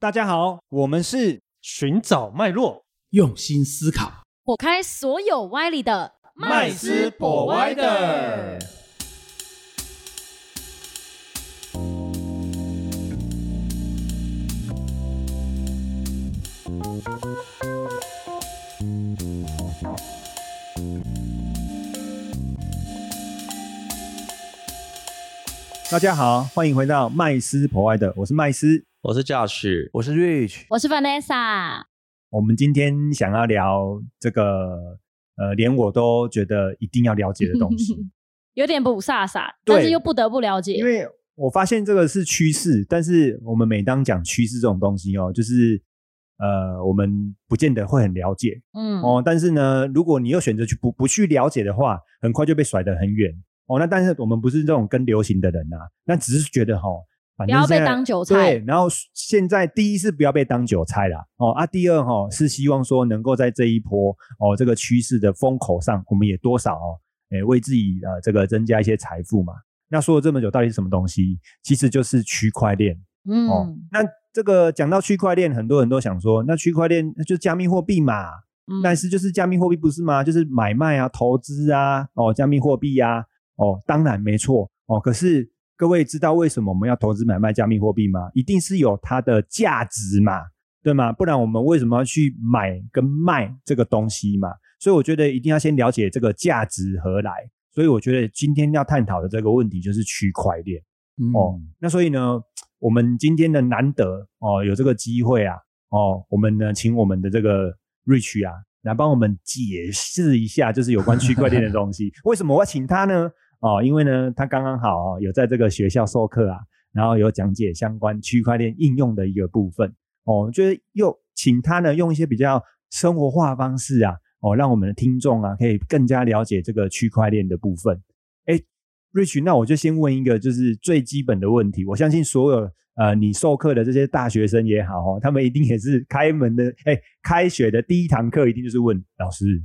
大家好，我们是寻找脉络，用心思考，火开所有歪理的麦斯博歪的。大家好，欢迎回到麦斯 Provide，我是麦斯。我是 Josh，我是 Rich，我是 Vanessa。我们今天想要聊这个，呃，连我都觉得一定要了解的东西，有点不飒飒，但是又不得不了解。因为我发现这个是趋势，但是我们每当讲趋势这种东西哦，就是呃，我们不见得会很了解嗯，哦。但是呢，如果你又选择去不不去了解的话，很快就被甩得很远哦。那但是我们不是这种跟流行的人啊，那只是觉得哈、反正不要被当韭菜对，然后现在第一是不要被当韭菜啦，哦啊，第二哈、是希望说能够在这一波哦这个趋势的风口上，我们也多少哦，诶为自己呃这个增加一些财富嘛。那说了这么久，到底是什么东西？其实就是区块链嗯，哦。那这个讲到区块链，很多人都想说，那区块链那就是加密货币嘛。嗯但是就是加密货币不是吗？就是买卖啊、投资啊，哦，加密货币呀、哦，当然没错哦。可是各位知道为什么我们要投资买卖加密货币吗？一定是有它的价值嘛，对吗？不然我们为什么要去买跟卖这个东西嘛？所以我觉得一定要先了解这个价值何来。所以我觉得今天要探讨的这个问题就是区块链。哦，那所以呢，我们今天的难得哦，有这个机会啊，哦，我们呢请我们的这个 Rich 啊，来帮我们解释一下，就是有关区块链的东西。为什么我要请他呢？哦，因为呢，他刚刚好哦，有在这个学校授课啊，然后有讲解相关区块链应用的一个部分。哦，我觉得又请他呢，用一些比较生活化方式啊，哦，让我们的听众啊，可以更加了解这个区块链的部分。哎，Rich，那我就先问一个就是最基本的问题，我相信所有呃你授课的这些大学生也好哦，他们一定也是开门的，哎，开学的第一堂课一定就是问老师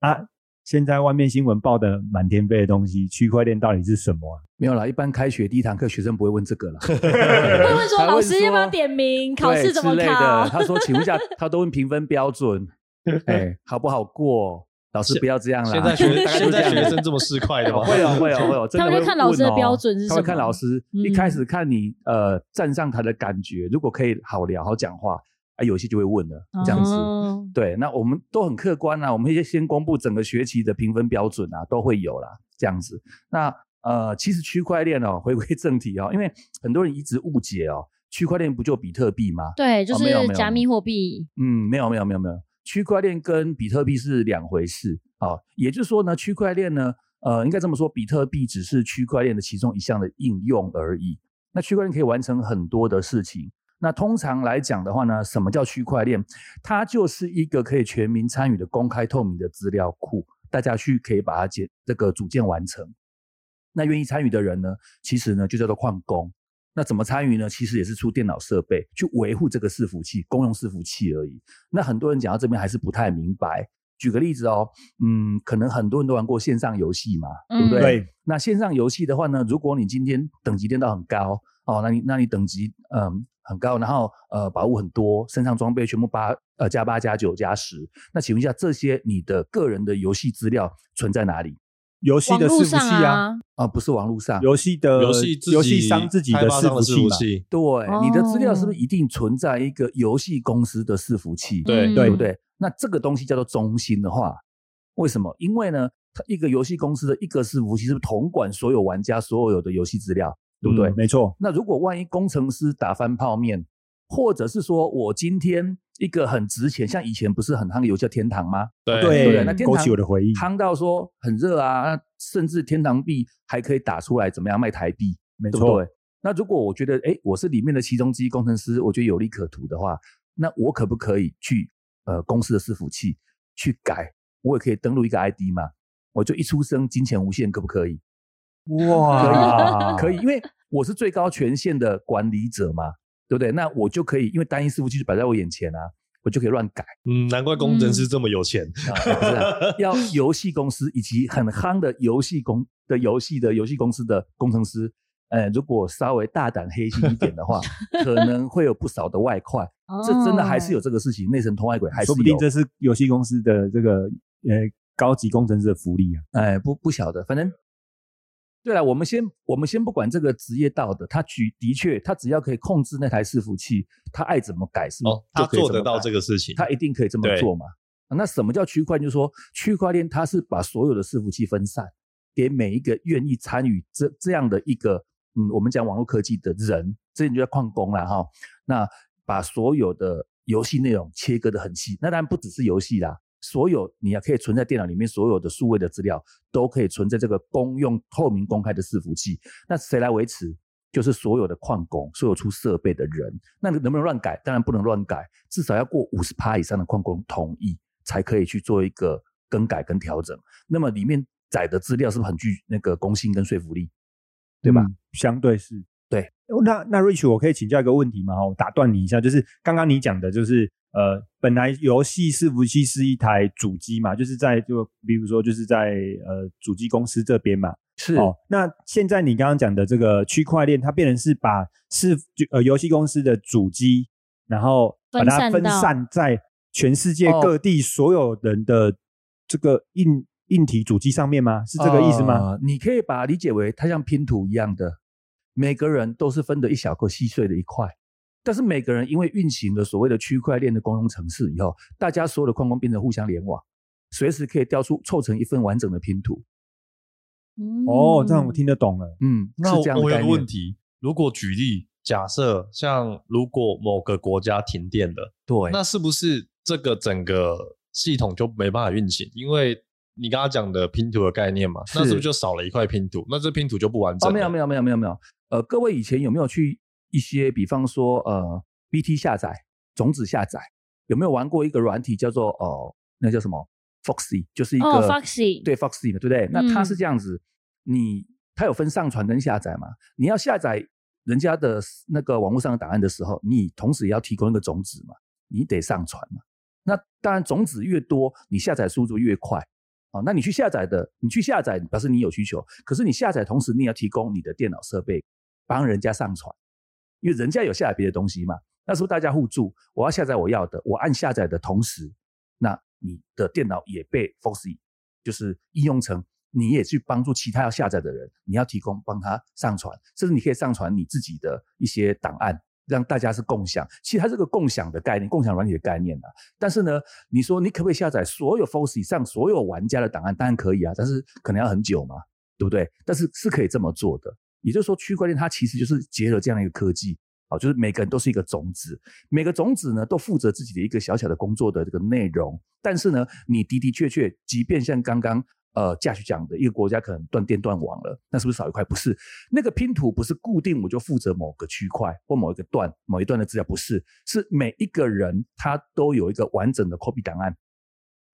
啊，现在外面新闻报的满天飞的东西，区块链到底是什么啊？没有啦，一般开学第一堂课学生不会问这个啦，会问说老师要不要点名，考试怎么对之类的。考？他说，请问一下，他都问评分标准，哎，好不好过？老师不要这样啦。现在学 现在学生这么市侩的吗？会哦，会哦，会哦，真的他们就会看老师的标准是他会什么看老师嗯一开始看你呃站上台的感觉，如果可以好聊好讲话，啊，有些就会问了这样子。哦对，那我们都很客观啊，我们会先公布整个学期的评分标准啊，都会有啦，这样子。那呃，其实区块链哦，回归正题哦，因为很多人一直误解哦，区块链不就比特币吗？对，就是加密货币。嗯，没有没有没有没有，区块链跟比特币是两回事啊、哦。也就是说呢，区块链呢，呃，应该这么说，比特币只是区块链的其中一项的应用而已。那区块链可以完成很多的事情。那通常来讲的话呢，什么叫区块链？它就是一个可以全民参与的公开透明的资料库，大家去可以把它建这个组建完成。那愿意参与的人呢，其实呢就叫做矿工。那怎么参与呢？其实也是出电脑设备去维护这个伺服器，公用伺服器而已。那很多人讲到这边还是不太明白。举个例子哦，嗯，可能很多人都玩过线上游戏嘛，对不对？那线上游戏的话呢，如果你今天等级练到很高哦，那你那你等级嗯很高，然后呃宝物很多，身上装备全部八呃加八加九加十，那请问一下，这些你的个人的游戏资料存在哪里？游戏的伺服器啊，啊，啊、不是网络上，游戏的游戏自己游戏商自己的伺服器对，你的资料是不哦是一定存在一个游戏公司的伺服器？对嗯对不？对？那这个东西叫做中心的话，为什么？因为呢，它一个游戏公司的一个伺服器是不是统管所有玩家所有的游戏资料，对不对？嗯没错，那如果万一工程师打翻泡面，或者是说我今天一个很值钱，像以前不是很夯的游戏叫天堂吗？对对不对？那天勾堂起我的回忆，夯到说很热啊，那甚至天堂币还可以打出来，怎么样卖台币？没错对，？那如果我觉得，哎，我是里面的其中之一工程师，我觉得有利可图的话，那我可不可以去呃公司的伺服器去改？我也可以登录一个 ID 嘛？我就一出生金钱无限，可不可以？哇，可以，因为我是最高权限的管理者嘛，对不对？那我就可以，因为单一伺服器就摆在我眼前啊，我就可以乱改嗯，难怪工程师这么有钱。啊，不是啊 要游戏公司以及很夯的游戏公的游戏的游戏公司的工程师呃，如果稍微大胆黑心一点的话，可能会有不少的外快。这真的还是有这个事情，内层通外鬼还是有。说不定这是游戏公司的这个呃高级工程师的福利啊。哎，不不晓得，反正对了，我们先我们先不管这个职业道德，他举的确，他只要可以控制那台伺服器，他爱怎么改是哦，他做得到这个事情，他一定可以这么做嘛？啊那什么叫区块链？就是说，区块链它是把所有的伺服器分散给每一个愿意参与这这样的一个，嗯，我们讲网络科技的人，这就叫矿工了哈。那把所有的游戏内容切割的很细，那当然不只是游戏啦，所有你也可以存在电脑里面所有的数位的资料，都可以存在这个公用、透明、公开的伺服器。那谁来维持？就是所有的矿工，所有出设备的人。那能不能乱改？当然不能乱改，至少要过五十趴以上的矿工同意，才可以去做一个更改跟调整。那么里面载的资料是不是很具那个公信跟说服力？对吧？相对是。对哦。那那 Rich，我可以请教一个问题吗？我打断你一下，就是刚刚你讲的，就是呃，本来游戏伺服器是一台主机嘛，就是在就比如说就是在呃主机公司这边嘛。是哦，那现在你刚刚讲的这个区块链，它变成是把是呃游戏公司的主机，然后把它分分散在全世界哦各地所有人的这个硬硬体主机上面吗？是这个意思吗？呃你可以把它理解为它像拼图一样的，每个人都是分得一小块细碎的一块。但是每个人因为运行了所谓的区块链的公用程式以后，大家所有的矿工变成互相联网，随时可以调出凑成一份完整的拼图。哦，这样我听得懂了。嗯，那是这样的我有个问题，如果举例，假设像如果某个国家停电了，对，那是不是这个整个系统就没办法运行？因为你刚刚讲的拼图的概念嘛，那是不是就少了一块拼图？那这拼图就不完整。没有没有没有没有没有，呃，各位以前有没有去一些，比方说呃，BT 下载、种子下载，有没有玩过一个软体叫做呃，那叫什么 Foxy，就是一个、哦，Foxy 对 Foxy 嘛，对不对？那它嗯是这样子，你它有分上传跟下载嘛？你要下载人家的那个网络上的档案的时候，你同时也要提供一个种子嘛，你得上传嘛。那当然，种子越多，你下载速度越快。啊，那你去下载的，你去下载表示你有需求，可是你下载同时你也要提供你的电脑设备帮人家上传，因为人家有下载别的东西嘛，那是不是大家互助？我要下载我要的，我按下载的同时，那你的电脑也被 Foxy 就是应用成，你也去帮助其他要下载的人，你要提供帮他上传，甚至你可以上传你自己的一些档案，让大家是共享。其实它是个共享的概念，共享软体的概念啊。但是呢，你说你可不可以下载所有 Foxy 上所有玩家的档案？当然可以啊，但是可能要很久嘛，对不对？但是是可以这么做的。也就是说，区块链它其实就是结合这样一个科技。啊，就是每个人都是一个种子，每个种子呢都负责自己的一个小小的工作的这个内容。但是呢，你的的确确，即便像刚刚呃驾许讲的，一个国家可能断电断网了，那是不是少一块？不是，那个拼图不是固定我就负责某个区块或某一个段某一段的资料，不是，是每一个人他都有一个完整的 copy 档案，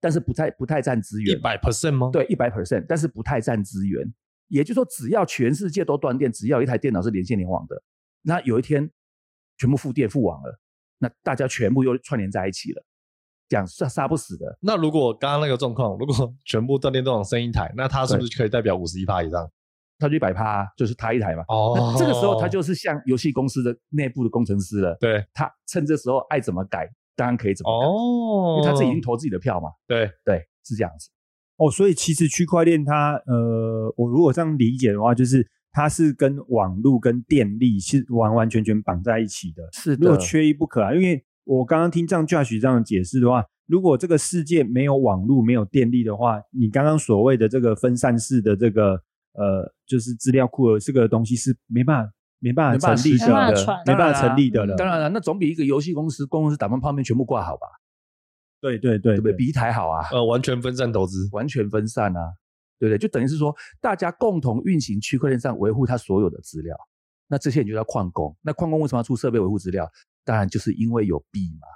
但是不太不太占资源，一百 percent 吗？，对，一百 percent，但是不太占资源。也就是说，只要全世界都断电，只要一台电脑是连线联网的，那有一天全部复电复网了，那大家全部又串联在一起了，这样杀杀不死的。那如果刚刚那个状况，如果全部断电断网剩一台，那它是不是可以代表五十一趴以上？它就一百趴，就是他一台嘛。哦那这个时候他 就是像游戏公司的内部的工程师了，对他趁这时候爱怎么改，当然可以怎么改，哦因为他自己已经投自己的票嘛。对对，是这样子。哦，所以其实区块链它呃，我如果这样理解的话，就是它是跟网络跟电力是完完全全绑在一起的，是如果缺一不可啊。因为我刚刚听这样 Josh 这样解释的话，如果这个世界没有网络、没有电力的话，你刚刚所谓的这个分散式的这个呃，就是资料库的这个东西是没办法、没办法法成立的没办法成立的了。当然了，那总比一个游戏公司公司打完泡面全部挂好吧，对对对对不对？比一台好啊。呃，完全分散投资。完全分散啊，对不对？就等于是说，大家共同运行区块链上维护它所有的资料。那这些人就叫矿工。那矿工为什么要出设备维护资料？当然就是因为有币嘛。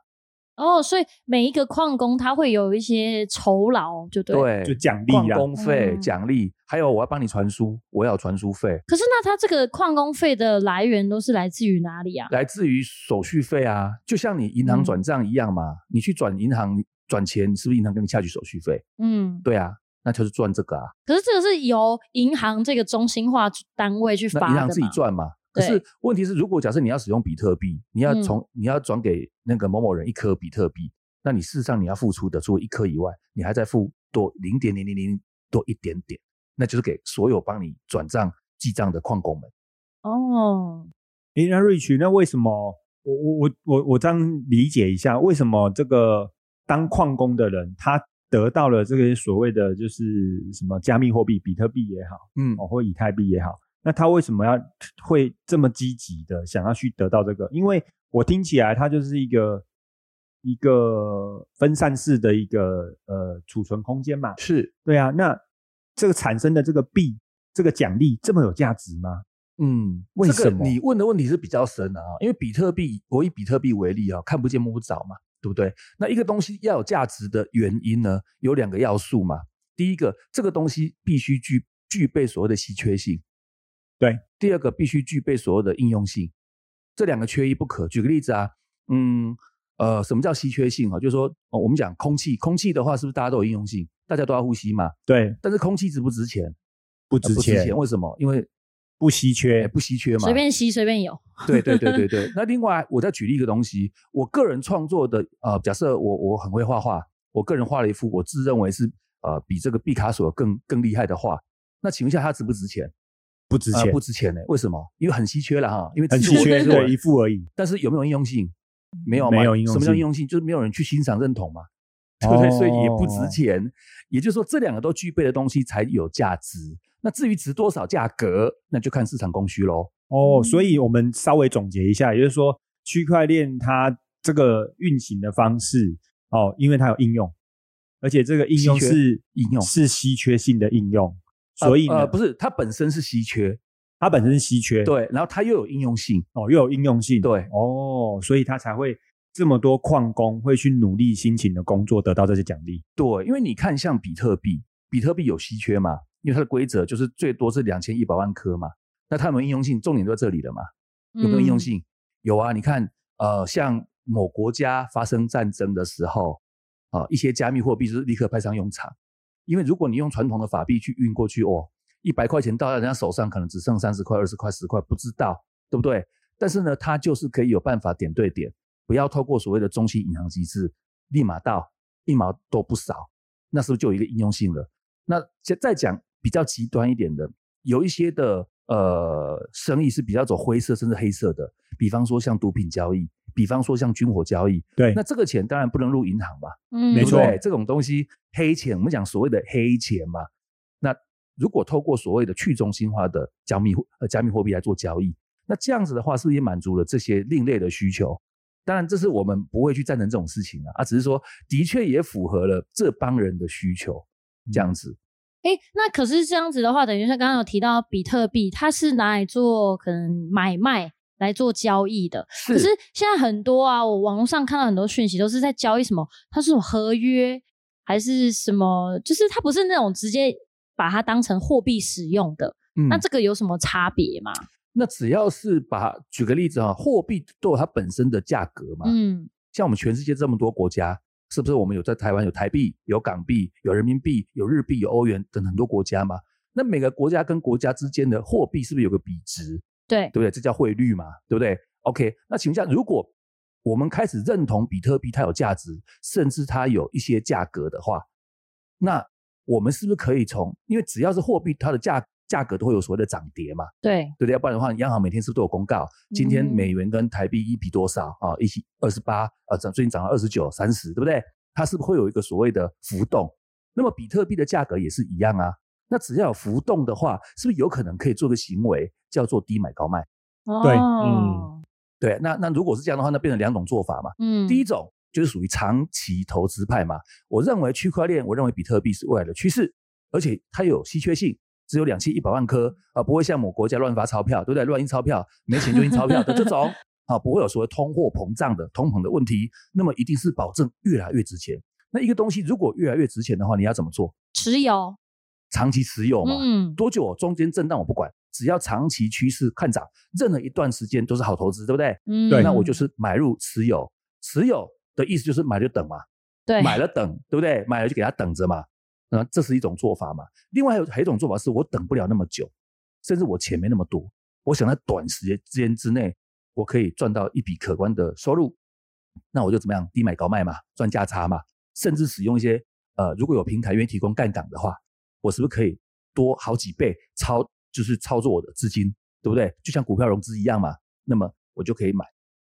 哦，所以每一个矿工他会有一些酬劳，就对。。对，就奖励矿工费、嗯奖励，还有我要帮你传输，我要有传输费，可是那他这个矿工费的来源都是来自于哪里啊？来自于手续费啊，就像你银行嗯转账一样嘛。你去转银行转钱，是不是银行给你下去手续费？嗯，对啊，那就是赚这个啊。可是这个是由银行这个中心化单位去发银行自己嘛赚嘛。可是问题是，如果假设你要使用比特币，你要嗯。从、你要转给那个某某人一颗比特币，那你事实上你要付出的除了一颗以外，你还在付多零点零零零多一点点，那就是给所有帮你转账记账的矿工们。哦，诶，那 Rich，那为什么我我我我我这样理解一下，为什么这个当矿工的人他得到了这个所谓的就是什么加密货币，比特币也好，嗯。哦，或以太币也好，那他为什么要会这么积极的想要去得到这个？因为我听起来它就是一个一个分散式的一个呃储存空间嘛，是，对啊，那这个产生的这个币这个奖励这么有价值吗？嗯，为这个什么你问的问题是比较深的啊，因为比特币，我以比特币为例啊，看不见摸不着嘛，对不对？那一个东西要有价值的原因呢，有两个要素嘛。第一个，这个东西必须具具备所谓的稀缺性，对。第二个，必须具备所有的应用性，这两个缺一不可。举个例子啊，嗯，呃，什么叫稀缺性啊？就是说，哦，我们讲空气，空气的话，是不是大家都有应用性？大家都要呼吸嘛？对，但是空气值不值钱？不呃不值值钱，为什么？因为不稀缺哎，不稀缺嘛，随便吸随便有，对对对对对。那另外，我再举例一个东西，我个人创作的呃，假设我我很会画画，我个人画了一幅我自认为是呃比这个毕卡索更更厉害的画，那请问一下，它值不值钱？不值钱，呃不值钱呢？为什么？因为很稀缺了哈，因为很只是我稀缺，对，一副而已。但是有没有应用性？没有，没有应用性什么叫应用性？就是没有人去欣赏认同嘛，对不对？所以也不值哦钱。也就是说，这两个都具备的东西才有价值。那至于值多少价格，那就看市场供需喽。哦，嗯所以我们稍微总结一下，也就是说，区块链它这个运行的方式，哦，因为它有应用，而且这个应用是应用是稀缺性的应用，所以呢，呃呃不是它本身是稀缺，它本身是稀缺，，对，然后它又有应用性，哦，又有应用性，对哦，所以它才会这么多矿工会去努力辛勤的工作，得到这些奖励。对，因为你看像比特币，比特币有稀缺嘛，因为它的规则就是最多是两千一百万颗嘛，那它有没有应用性？重点就在这里了嘛。有没有应用嗯？性？有啊，你看，呃，像某国家发生战争的时候，啊、一些加密货币就是立刻派上用场。因为如果你用传统的法币去运过去，哦，一百块钱到人家手上可能只剩三十块、二十块、十块，不知道，对不对？但是呢，它就是可以有办法点对点，不要透过所谓的中心银行机制，立马到一毛都不少，那是不是就有一个应用性了？那再再讲比较极端一点的，有一些的呃生意是比较走灰色甚至黑色的，比方说像毒品交易，比方说像军火交易，对，那这个钱当然不能入银行吧，嗯，没错这种东西黑钱，我们讲所谓的黑钱嘛。那如果透过所谓的去中心化的加密货呃加密货币来做交易，那这样子的话，是不是也满足了这些另类的需求？当然，这是我们不会去赞成这种事情啊，啊，只是说的确也符合了这帮人的需求，这样子。哎，那可是这样子的话，等于像刚刚有提到比特币，它是拿来做可能买卖来做交易的。可是现在很多啊，我网络上看到很多讯息都是在交易什么，它是有合约还是什么，就是它不是那种直接把它当成货币使用的。嗯那这个有什么差别吗？那只要是把举个例子啊，货币都有它本身的价格嘛。嗯，像我们全世界这么多国家，是不是我们有在台湾有台币、有港币、有人民币、有日币、有欧元等很多国家嘛？那每个国家跟国家之间的货币是不是有个比值？对对，不对？这叫汇率嘛，对不对？OK，那请问一下，如果我们开始认同比特币它有价值，甚至它有一些价格的话，那我们是不是可以从，因为只要是货币，它的价价格都会有所谓的涨跌嘛，对，对不对？要不然的话，央行每天是不是都有公告，今天嗯美元跟台币一比多少啊？一起二十八，啊，涨最近涨到二十九、三十，对不对？它是不是会有一个所谓的浮动？那么比特币的价格也是一样啊。那只要有浮动的话，是不是有可能可以做个行为叫做低买高卖？对嗯，对，那那如果是这样的话，那变成两种做法嘛。嗯，第一种就是属于长期投资派嘛。我认为区块链，我认为比特币是未来的趋势，而且它有稀缺性，只有两千一百万颗啊、不会像某国家乱发钞票，对不对？乱印钞票，没钱就印钞票的这种啊，不会有所谓通货膨胀的通膨的问题，那么一定是保证越来越值钱。那一个东西如果越来越值钱的话，你要怎么做？持有，长期持有嘛，嗯，多久中间震荡我不管，只要长期趋势看涨，任何一段时间都是好投资，对不对？嗯，对那我就是买入持有，持有的意思就是买就等嘛，对买了等，对不对？买了就给它等着嘛。那这是一种做法嘛。另外还有还有一种做法是我等不了那么久，甚至我钱没那么多，我想在短时间之间之内，我可以赚到一笔可观的收入，那我就怎么样低买高卖嘛，赚价差嘛，甚至使用一些呃，如果有平台愿意提供杠杆的话，我是不是可以多好几倍操，就是操作我的资金，对不对？就像股票融资一样嘛，那么我就可以买，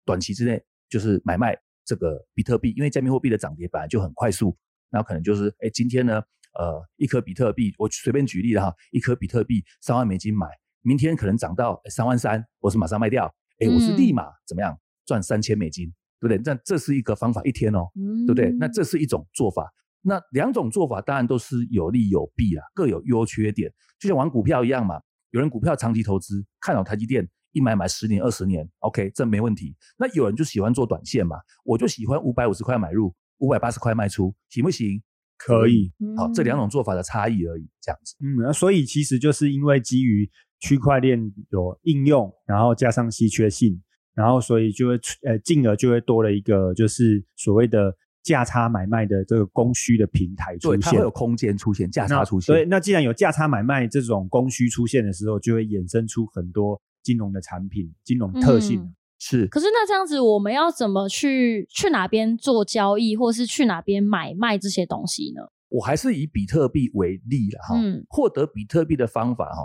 短期之内就是买卖这个比特币，因为加密货币的涨跌本来就很快速，那可能就是哎今天呢，呃一颗比特币，我随便举例了哈，一颗比特币三万美金买，明天可能涨到三万三，我是马上卖掉，哎我是立马怎么样赚三千美金，对不对？那这是一个方法，一天哦，对不对？那这是一种做法。那两种做法当然都是有利有弊啦，各有优缺点，就像玩股票一样嘛。有人股票长期投资，看好台积电，一买买十年、二十年，OK，这没问题。那有人就喜欢做短线嘛，我就喜欢五百五十块买入，五百八十块卖出，行不行？可以。好，这两种做法的差异而已，这样子。嗯，那所以其实就是因为基于区块链有应用，然后加上稀缺性，然后所以就会呃进而就会多了一个就是所谓的。价差买卖的这个供需的平台出现，它会有空间出现价差出现。对，那既然有价差买卖这种供需出现的时候，就会衍生出很多金融的产品、金融特性。是。可是那这样子，我们要怎么去去哪边做交易，或是去哪边买卖这些东西呢？我还是以比特币为例了哈。嗯。获得比特币的方法哈，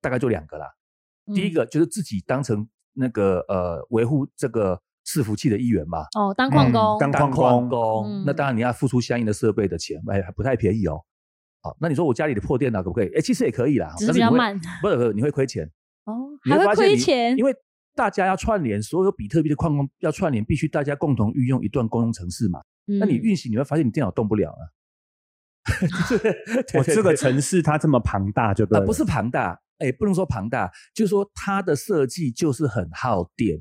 大概就两个啦。第一个就是自己当成那个呃维护这个。伺服器的一员嘛，哦，当矿工，当矿工，那当然你要付出相应的设备的钱，哎，还不太便宜哦。好，那你说我家里的破电脑可不可以？哎，其实也可以啦，只是比较慢，不是，你会亏钱哦，还会亏钱，因为大家要串联，所有比特币的矿工要串联，必须大家共同运用一段公用程式嘛。那你运行，你会发现你电脑动不了啊。我这个城市它这么庞大，就对，不是庞大，哎，不能说庞大，就是说它的设计就是很耗电。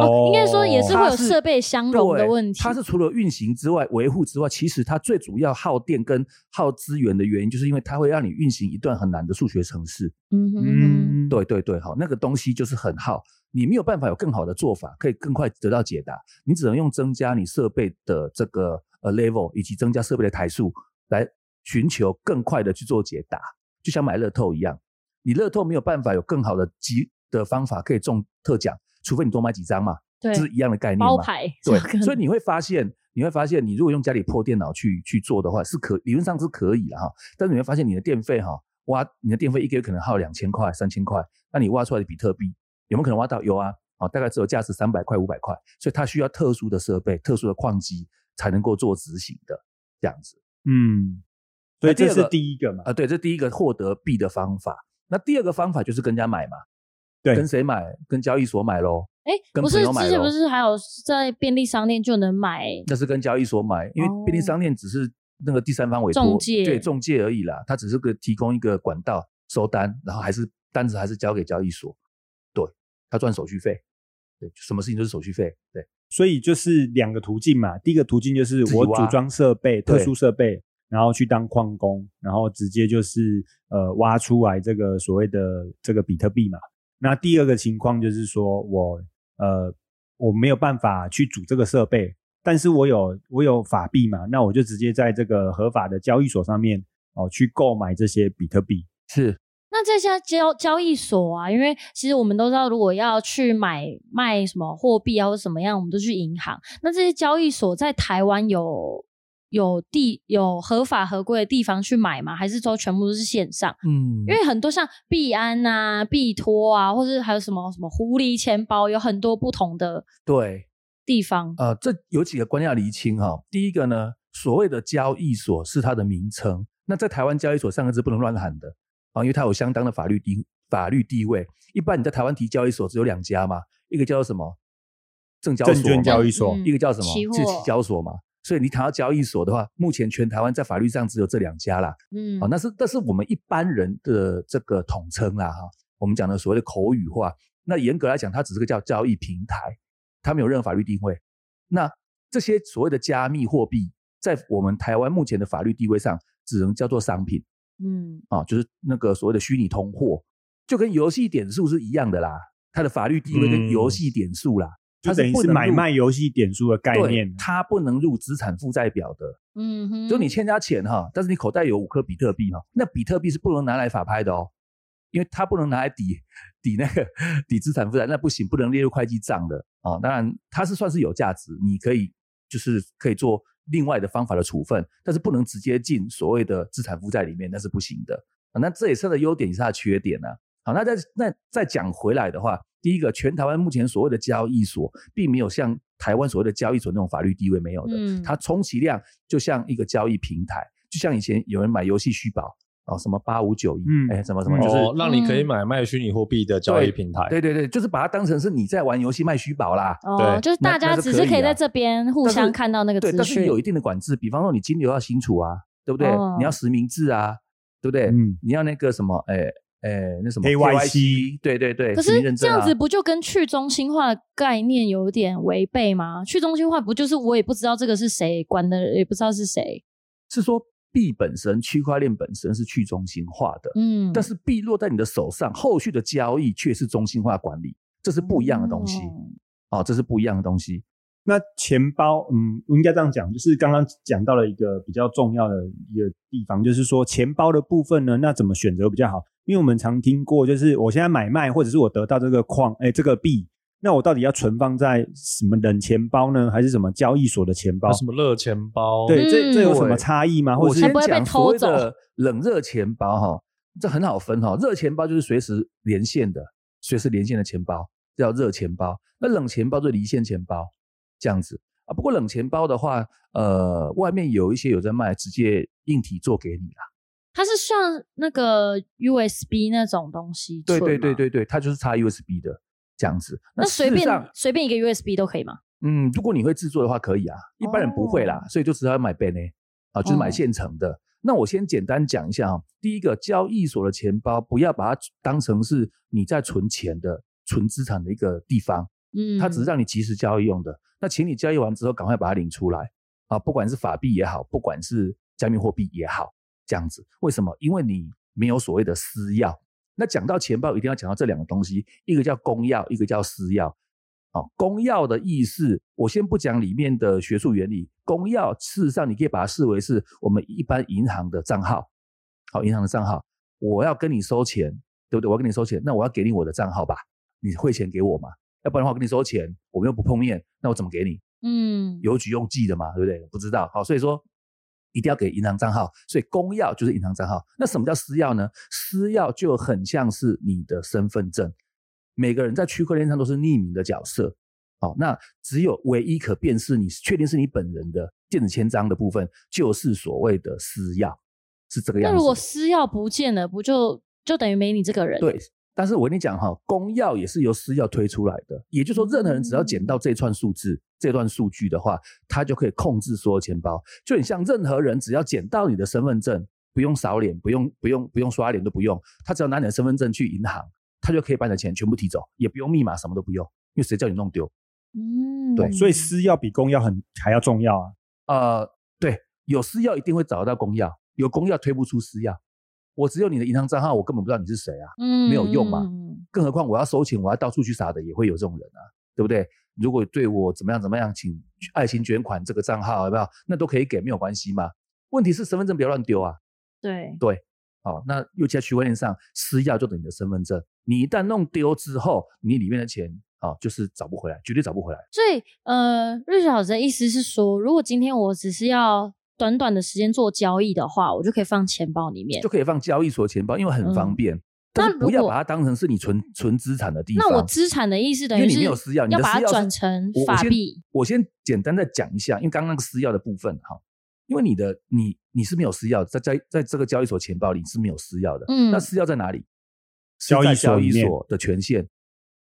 哦，应该说也是会有设备相容的问题。它是除了运行之外、维护之外，其实它最主要耗电跟耗资源的原因，就是因为它会让你运行一段很难的数学程式。嗯哼，对对对，好，那个东西就是很耗，你没有办法有更好的做法，可以更快得到解答。你只能用增加你设备的这个呃 level，以及增加设备的台数来寻求更快的去做解答。就像买乐透一样，你乐透没有办法有更好的集的方法可以中特奖。除非你多买几张嘛，这是一样的概念包牌对，所以你会发现，你会发现，你如果用家里破电脑去去做的话，是可理论上是可以的哈。但是你会发现，你的电费哈，挖你的电费一个月可能耗两千块、三千块，那你挖出来的比特币有没有可能挖到？有啊，啊，大概只有价值三百块、五百块，所以它需要特殊的设备、特殊的矿机才能够做执行的这样子。嗯，所以这是第一个嘛？啊，对，这第一个获得币的方法。那第二个方法就是跟人家买嘛。跟谁买？跟交易所买喽。哎，不是，之前不是还有在便利商店就能买？那是跟交易所买，因为便利商店只是那个第三方委托，中介对中介而已啦。它只是个提供一个管道收单，然后还是单子还是交给交易所，对，他赚手续费。对，什么事情都是手续费。对，所以就是两个途径嘛。第一个途径就是我组装设备，特殊设备，然后去当矿工，然后直接就是呃挖出来这个所谓的这个比特币嘛。那第二个情况就是说，我呃我没有办法去组这个设备，但是我有我有法币嘛，那我就直接在这个合法的交易所上面哦去购买这些比特币。是，那这些交交易所啊，因为其实我们都知道，如果要去买卖什么货币啊或什么样，我们都去银行。那这些交易所在台湾有？有地有合法合规的地方去买吗？还是说全部都是线上？嗯，因为很多像币安啊、币托啊，或者还有什么什么狐狸钱包，有很多不同的对地方。呃，这有几个观念要厘清哈。第一个呢，所谓的交易所是它的名称，那在台湾交易所三个字不能乱喊的啊，因为它有相当的法律地法律地位。一般你在台湾提交易所只有两家嘛，一个叫做什么证交证券交易所，一个叫什么期交所嘛。所以你谈到交易所的话，目前全台湾在法律上只有这两家啦。嗯，啊，那是那是我们一般人的这个统称啦，哈。我们讲的所谓的口语化，那严格来讲，它只是个叫交易平台，它没有任何法律定位。那这些所谓的加密货币，在我们台湾目前的法律地位上，只能叫做商品。嗯，啊，就是那个所谓的虚拟通货，就跟游戏点数是一样的啦。它的法律地位跟游戏点数啦。就等于是买卖游戏点数的概念。它不能入资产负债表的。嗯哼，就你欠人家钱哈，但是你口袋有五颗比特币哈，那比特币是不能拿来法拍的哦，因为它不能拿来抵 抵那个 抵资产负债，那不行，不能列入会计账的啊。当然，它是算是有价值，你可以就是可以做另外的方法的处分，但是不能直接进所谓的资产负债里面，那是不行的啊。那这也是它的优点，也是它的缺点呢。好，那再那再讲回来的话，第一个，全台湾目前所谓的交易所，并没有像台湾所谓的交易所那种法律地位没有的，它充其量就像一个交易平台，就像以前有人买游戏虚宝哦，什么八五九一，哎，什么什么，就是让你可以买卖虚拟货币的交易平台。对对对，就是把它当成是你在玩游戏卖虚宝啦。哦，就是大家只是可以在这边互相看到那个资讯，但是有一定的管制，比方说你金流要清楚啊，对不对？你要实名制啊，对不对？嗯，你要那个什么，哎。哎，那什么 KYC，对对对。可是这样子不就跟去中心化的概念有点违背吗？去中心化不就是我也不知道这个是谁管的，也不知道是谁？是说币本身，区块链本身是去中心化的，嗯，但是币落在你的手上，后续的交易却是中心化管理，这是不一样的东西。哦，这是不一样的东西。那钱包，嗯，应该这样讲，就是刚刚讲到了一个比较重要的一个地方，就是说钱包的部分呢，那怎么选择比较好？因为我们常听过，就是我现在买卖，或者是我得到这个矿，哎，这个币，那我到底要存放在什么冷钱包呢，还是什么交易所的钱包？什么热钱包？对，这这有什么差异吗？或者先讲所谓的冷热钱包哈，这很好分哈。热钱包就是随时连线的，随时连线的钱包叫热钱包。那冷钱包就是离线钱包，这样子啊。不过冷钱包的话，呃，外面有一些有在卖，直接硬体做给你啦。它是像那个 USB 那种东西，对对对对对，它就是插 USB 的这样子。那随便随便一个 USB 都可以吗？嗯，如果你会制作的话，可以啊。一般人不会啦，所以就只要买 b a n 啊，就是买现成的。那我先简单讲一下啊，第一个交易所的钱包，不要把它当成是你在存钱的、存资产的一个地方。嗯，它只是让你及时交易用的。那请你交易完之后，赶快把它领出来啊，不管是法币也好，不管是加密货币也好。这样子，为什么？因为你没有所谓的私钥。那讲到钱包，一定要讲到这两个东西，一个叫公钥，一个叫私钥。哦，公钥的意思，我先不讲里面的学术原理。公钥事实上，你可以把它视为是我们一般银行的账号。好，银行的账号，我要跟你收钱，对不对？我要跟你收钱，那我要给你我的账号吧？你汇钱给我嘛？要不然的话，我跟你收钱，我们又不碰面，那我怎么给你？嗯，邮局用寄的嘛，对不对？不知道。好，所以说。一定要给银行账号，所以公钥就是银行账号。那什么叫私钥呢？私钥就很像是你的身份证。每个人在区块链上都是匿名的角色，好，那只有唯一可辨识你确定是你本人的电子签章的部分，就是所谓的私钥，是这个样子。那如果私钥不见了，不就就等于没你这个人？对。但是我跟你讲哈，公钥也是由私钥推出来的，也就是说，任何人只要捡到这串数字、这段数据的话，他就可以控制所有钱包。就很像任何人只要捡到你的身份证，不用扫脸，不用不用不用刷脸都不用，他只要拿你的身份证去银行，他就可以把你的钱全部提走，也不用密码，什么都不用，因为谁叫你弄丢？嗯，对，所以私钥比公钥很还要重要啊。呃，对，有私钥一定会找得到公钥，有公钥推不出私钥。我只有你的银行账号，我根本不知道你是谁啊，没有用嘛。更何况我要收钱，我要到处去撒的，也会有这种人啊，对不对？如果对我怎么样怎么样，请爱心捐款这个账号，有没有？那都可以给，没有关系嘛。问题是身份证不要乱丢啊。对对，好，那尤其在区块链上，私钥就等你的身份证，你一旦弄丢之后，你里面的钱啊，就是找不回来，绝对找不回来。所以，呃，瑞雪老师的意思是说，如果今天我只是要。短短的时间做交易的话，我就可以放钱包里面，就可以放交易所钱包，因为很方便。那不要把它当成是你存存资产的地方。那我资产的意思等于你没有私钥，你要把它转成法币。我先简单的讲一下，因为刚刚那个私钥的部分哈，因为你的你你是没有私钥，在在在这个交易所钱包里是没有私钥的。嗯，那私钥在哪里？交易交易所的权限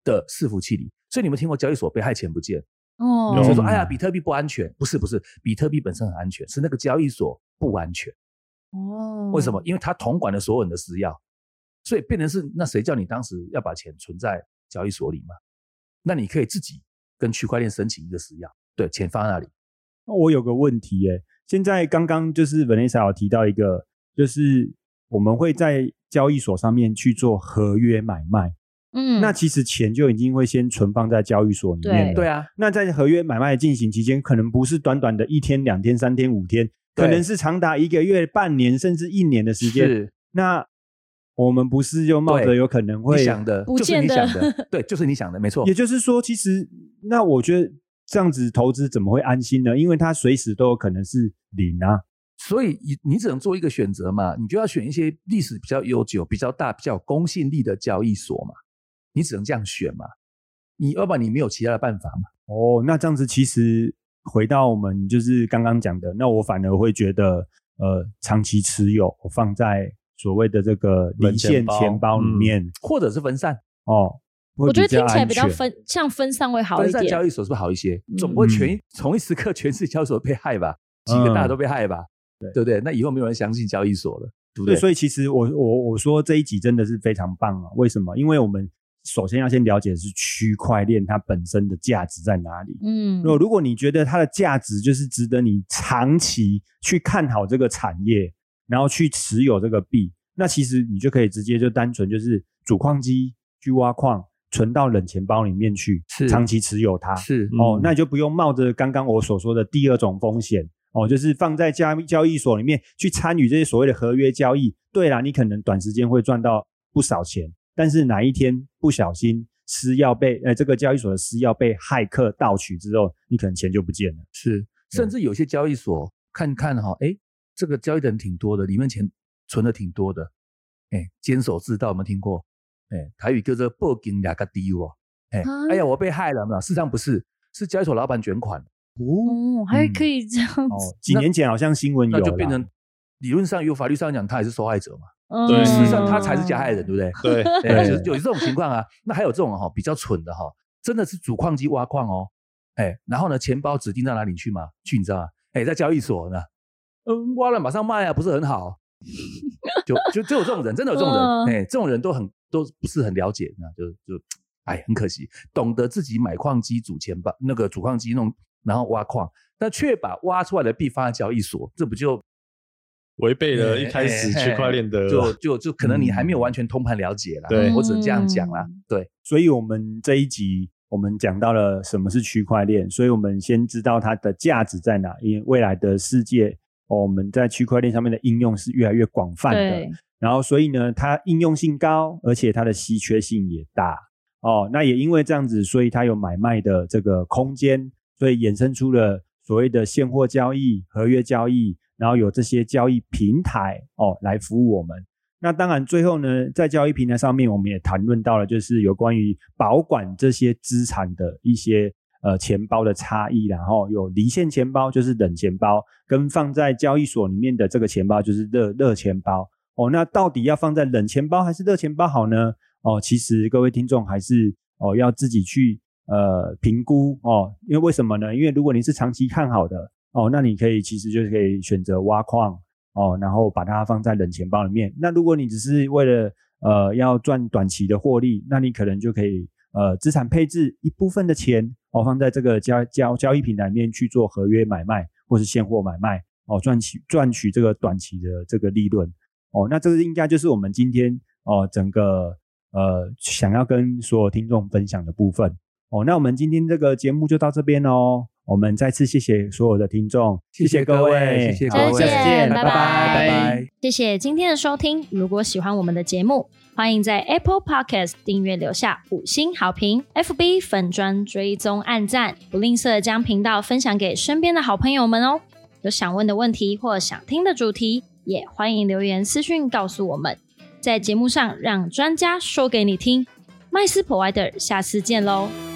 的伺服器里。所以你们听过交易所被害钱不见？哦，就说哎呀，比特币不安全，不是不是，比特币本身很安全，是那个交易所不安全。哦，为什么？因为它统管了所有人的私钥，所以变成是那谁叫你当时要把钱存在交易所里嘛？那你可以自己跟区块链申请一个私钥，对，钱放在那里。那我有个问题耶，现在刚刚就是 Vanessa 有提到一个，就是我们会在交易所上面去做合约买卖。嗯，那其实钱就已经会先存放在交易所里面了。对啊，那在合约买卖进行期间，可能不是短短的一天、两天、三天、五天，可能是长达一个月、半年甚至一年的时间。是那我们不是就冒着有可能会你想的，就是你想的，对，就是你想的，没错也。就是说，其实那我觉得这样子投资怎么会安心呢？因为它随时都有可能是零啊。所以你你只能做一个选择嘛，你就要选一些历史比较悠久、比较大、比较有公信力的交易所嘛，你只能这样选嘛，你要不然你没有其他的办法嘛。哦，那这样子其实回到我们就是刚刚讲的，那我反而会觉得，呃，长期持有放在所谓的这个离线钱包里面、或者是分散，哦，我觉得听起来比较分像分散会好分一点。散交易所是不是好一些？嗯总不会全同一时刻全是交易所被害吧？几个大的都被害吧？对对不对？那以后没有人相信交易所了，对不对，对？所以其实我我我说这一集真的是非常棒啊！为什么？因为我们首先要先了解的是区块链它本身的价值在哪里。嗯如果如果你觉得它的价值就是值得你长期去看好这个产业，然后去持有这个币，那其实你就可以直接就单纯就是主矿机去挖矿，存到冷钱包里面去，是长期持有它。是哦嗯，那你就不用冒着刚刚我所说的第二种风险哦，就是放在交交易所里面去参与这些所谓的合约交易。对啦，你可能短时间会赚到不少钱，但是哪一天不小心私钥被呃这个交易所的私钥被骇客盗取之后，你可能钱就不见了。是，甚至有些交易所看看哈，哎，这个交易的人挺多的，里面钱存的挺多的，哎，坚守自盗有没有听过？哎，台语叫做报警两个低哦，哎啊，哎呀，我被害了嘛？事实上不是，是交易所老板卷款，哦，还可以这样哦子，，几年前好像新闻有就变成理论上由法律上讲，他也是受害者嘛，嗯对事实上他才是加害人，对不对？对，哎，对有有这种情况啊。那还有这种哈比较蠢的哈，真的是主矿机挖矿哦，哎，然后呢，钱包指定到哪里去嘛？去你知道吗？哎，在交易所呢，嗯，挖了马上卖啊，不是很好。就就就有这种人，真的有这种嗯人，哎，这种人都很都不是很了解，那就就哎，很可惜，懂得自己买矿机组钱包那个主矿机弄，然后挖矿，但却把挖出来的币放在交易所，这不就违背了一开始哎区块链的，就就就可能你还没有完全通盘了解啦，对我只能这样讲啦嗯，对，所以我们这一集我们讲到了什么是区块链，所以我们先知道它的价值在哪，因为未来的世界，哦、我们在区块链上面的应用是越来越广泛的。然后，所以呢，它应用性高，而且它的稀缺性也大哦。那也因为这样子，所以它有买卖的这个空间，所以衍生出了所谓的现货交易、合约交易，然后有这些交易平台哦来服务我们。那当然，最后呢，在交易平台上面，我们也谈论到了，就是有关于保管这些资产的一些呃钱包的差异，然后有离线钱包，就是冷钱包，跟放在交易所里面的这个钱包，就是热热钱包。哦，那到底要放在冷钱包还是热钱包好呢？哦，其实各位听众还是哦要自己去呃评估哦，因为为什么呢？因为如果你是长期看好的哦，那你可以其实就是可以选择挖矿哦，然后把它放在冷钱包里面。那如果你只是为了呃要赚短期的获利，那你可能就可以呃资产配置一部分的钱哦放在这个交交交易平台里面去做合约买卖或是现货买卖哦赚取赚取这个短期的这个利润。哦，那这个应该就是我们今天哦整个呃想要跟所有听众分享的部分。哦，那我们今天这个节目就到这边哦。我们再次谢谢所有的听众，谢谢各位谢谢各位下次见，拜拜拜拜。谢谢今天的收听。如果喜欢我们的节目，欢迎在 Apple Podcast 订阅留下五星好评，FB 粉砖追踪按赞，不吝啬将频道分享给身边的好朋友们哦。有想问的问题或想听的主题，也欢迎留言私讯告诉我们，在节目上让专家说给你听。麦斯 Provider，下次见喽。